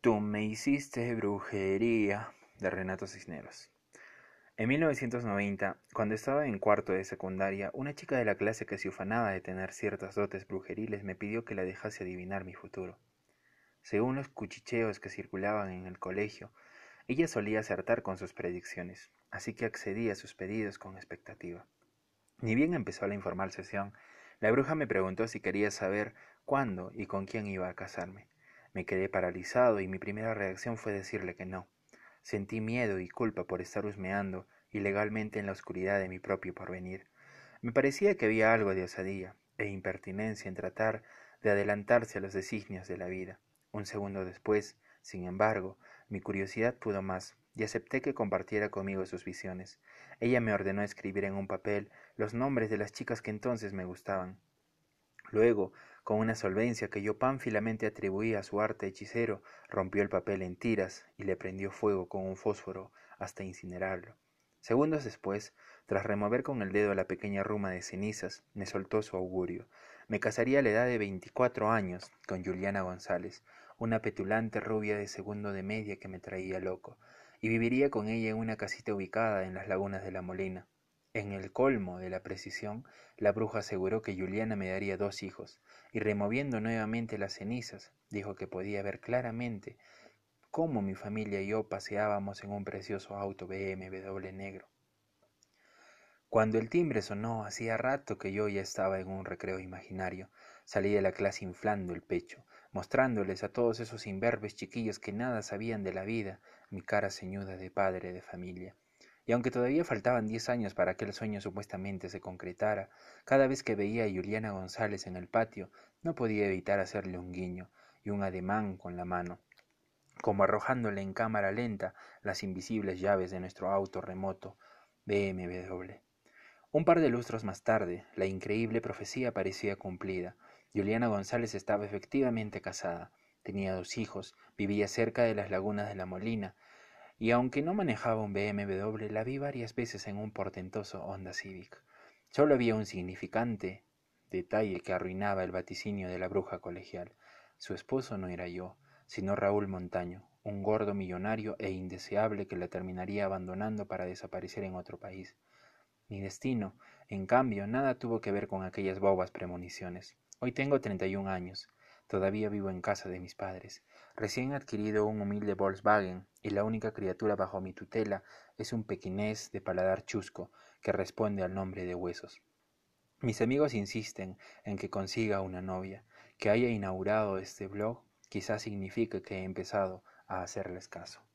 Tú me hiciste brujería de Renato Cisneros. En 1990, cuando estaba en cuarto de secundaria, una chica de la clase que se ufanaba de tener ciertas dotes brujeriles me pidió que la dejase adivinar mi futuro. Según los cuchicheos que circulaban en el colegio, ella solía acertar con sus predicciones, así que accedí a sus pedidos con expectativa. Ni bien empezó la informal sesión, la bruja me preguntó si quería saber cuándo y con quién iba a casarme. Me quedé paralizado y mi primera reacción fue decirle que no. Sentí miedo y culpa por estar husmeando ilegalmente en la oscuridad de mi propio porvenir. Me parecía que había algo de osadía e impertinencia en tratar de adelantarse a los designios de la vida. Un segundo después, sin embargo, mi curiosidad pudo más y acepté que compartiera conmigo sus visiones. Ella me ordenó escribir en un papel los nombres de las chicas que entonces me gustaban. Luego, con una solvencia que yo pánfilamente atribuía a su arte hechicero, rompió el papel en tiras y le prendió fuego con un fósforo hasta incinerarlo. Segundos después, tras remover con el dedo la pequeña ruma de cenizas, me soltó su augurio. Me casaría a la edad de veinticuatro años con Juliana González, una petulante rubia de segundo de media que me traía loco, y viviría con ella en una casita ubicada en las lagunas de la Molina. En el colmo de la precisión, la bruja aseguró que Juliana me daría dos hijos, y removiendo nuevamente las cenizas, dijo que podía ver claramente cómo mi familia y yo paseábamos en un precioso auto BMW negro. Cuando el timbre sonó, hacía rato que yo ya estaba en un recreo imaginario. Salí de la clase inflando el pecho, mostrándoles a todos esos imberbes chiquillos que nada sabían de la vida mi cara ceñuda de padre de familia y aunque todavía faltaban diez años para que el sueño supuestamente se concretara, cada vez que veía a Juliana González en el patio, no podía evitar hacerle un guiño y un ademán con la mano, como arrojándole en cámara lenta las invisibles llaves de nuestro auto remoto BMW. Un par de lustros más tarde, la increíble profecía parecía cumplida. Juliana González estaba efectivamente casada, tenía dos hijos, vivía cerca de las lagunas de la Molina, y aunque no manejaba un BMW, la vi varias veces en un portentoso Honda Civic. Solo había un significante detalle que arruinaba el vaticinio de la bruja colegial. Su esposo no era yo, sino Raúl Montaño, un gordo millonario e indeseable que la terminaría abandonando para desaparecer en otro país. Mi destino, en cambio, nada tuvo que ver con aquellas bobas premoniciones. Hoy tengo treinta y un años. Todavía vivo en casa de mis padres. Recién adquirido un humilde Volkswagen y la única criatura bajo mi tutela es un pequinés de paladar chusco que responde al nombre de huesos. Mis amigos insisten en que consiga una novia. Que haya inaugurado este blog quizás signifique que he empezado a hacerles caso.